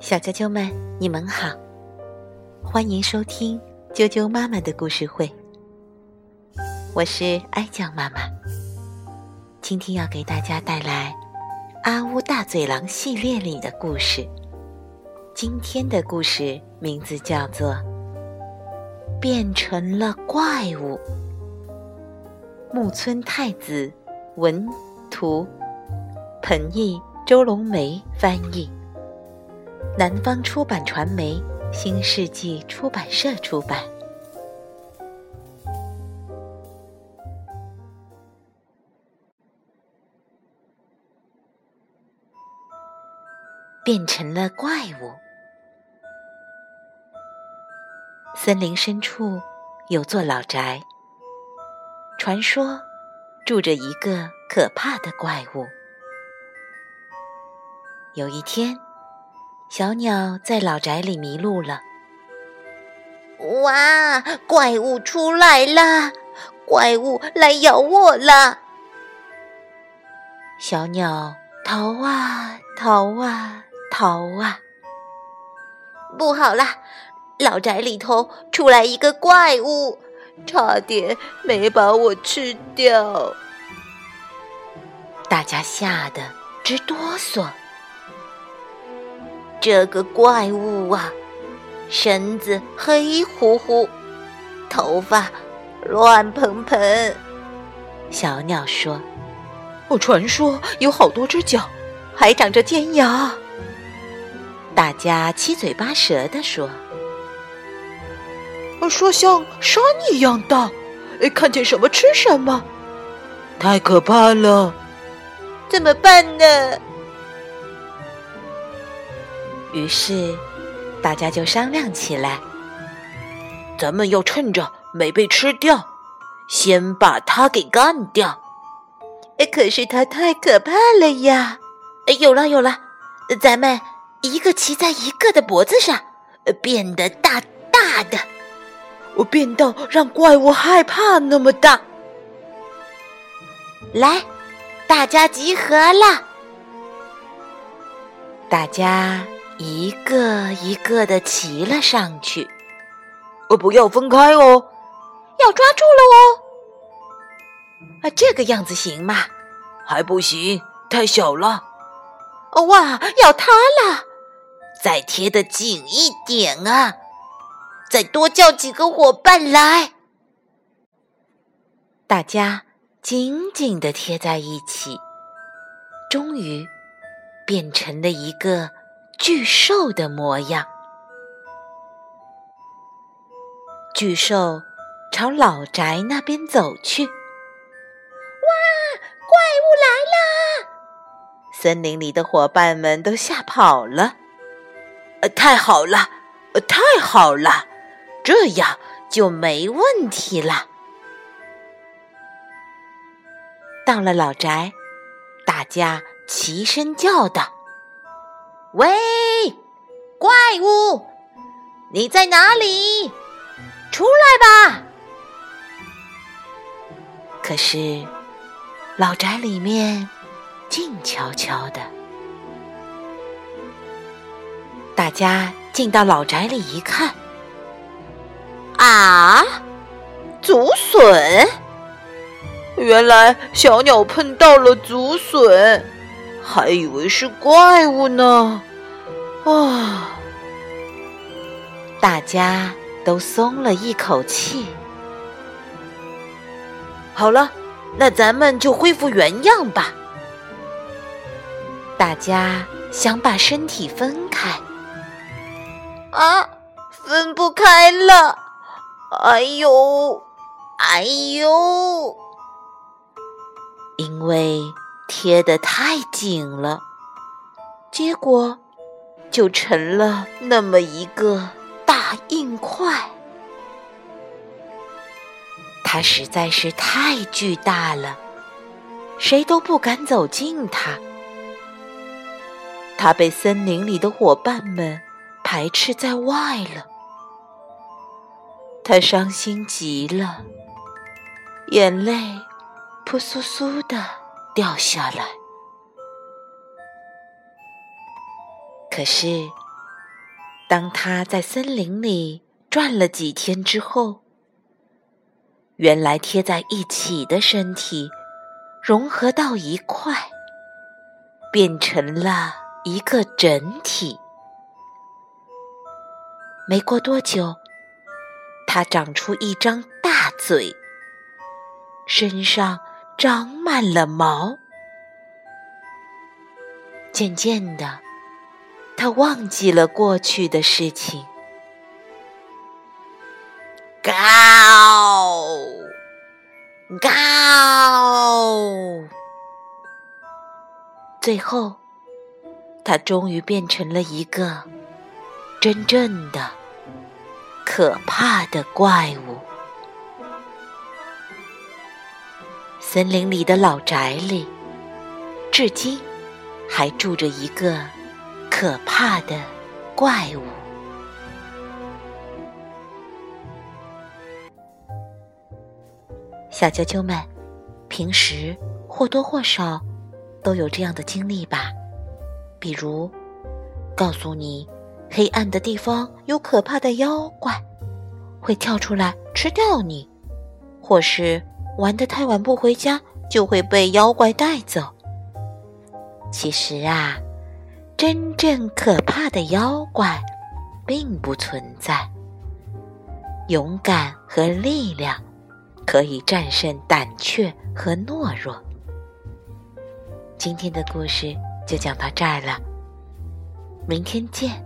小啾啾们，你们好，欢迎收听啾啾妈妈的故事会。我是哀酱妈妈，今天要给大家带来《阿乌大嘴狼》系列里的故事。今天的故事名字叫做《变成了怪物》。木村太子文图，彭毅、周龙梅翻译，南方出版传媒新世纪出版社出版。变成了怪物。森林深处有座老宅，传说住着一个可怕的怪物。有一天，小鸟在老宅里迷路了。哇！怪物出来啦！怪物来咬我了！小鸟逃啊逃啊！逃啊！不好啦，老宅里头出来一个怪物，差点没把我吃掉。大家吓得直哆嗦。这个怪物啊，身子黑乎乎，头发乱蓬蓬。小鸟说：“我传说有好多只脚，还长着尖牙。”大家七嘴八舌地说：“说像山一样大，看见什么吃什么，太可怕了，怎么办呢？”于是大家就商量起来：“咱们要趁着没被吃掉，先把它给干掉。”哎，可是它太可怕了呀！哎，有了有了，咱们。一个骑在一个的脖子上，变得大大的，我变到让怪物害怕那么大。来，大家集合了，大家一个一个的骑了上去。呃，不要分开哦，要抓住了哦。啊，这个样子行吗？还不行，太小了。哇，要塌了！再贴得紧一点啊！再多叫几个伙伴来，大家紧紧的贴在一起，终于变成了一个巨兽的模样。巨兽朝老宅那边走去。哇！怪物来啦！森林里的伙伴们都吓跑了。呃太好了，呃太好了，这样就没问题了。到了老宅，大家齐声叫道：“喂，怪物，你在哪里？出来吧！”可是老宅里面静悄悄的。大家进到老宅里一看，啊，竹笋！原来小鸟碰到了竹笋，还以为是怪物呢。啊！大家都松了一口气。好了，那咱们就恢复原样吧。大家想把身体分开。啊，分不开了！哎呦，哎呦！因为贴得太紧了，结果就成了那么一个大硬块。它实在是太巨大了，谁都不敢走近它。它被森林里的伙伴们。排斥在外了，他伤心极了，眼泪扑簌簌的掉下来。可是，当他在森林里转了几天之后，原来贴在一起的身体融合到一块，变成了一个整体。没过多久，它长出一张大嘴，身上长满了毛。渐渐的，他忘记了过去的事情。高高，最后，他终于变成了一个真正的可怕的怪物。森林里的老宅里，至今。还住着一个可怕的怪物。小啾啾们，平时或多或少都有这样的经历吧？比如，告诉你黑暗的地方有可怕的妖怪，会跳出来吃掉你；或是玩的太晚不回家，就会被妖怪带走。其实啊，真正可怕的妖怪并不存在。勇敢和力量可以战胜胆怯和懦弱。今天的故事就讲到这儿了，明天见。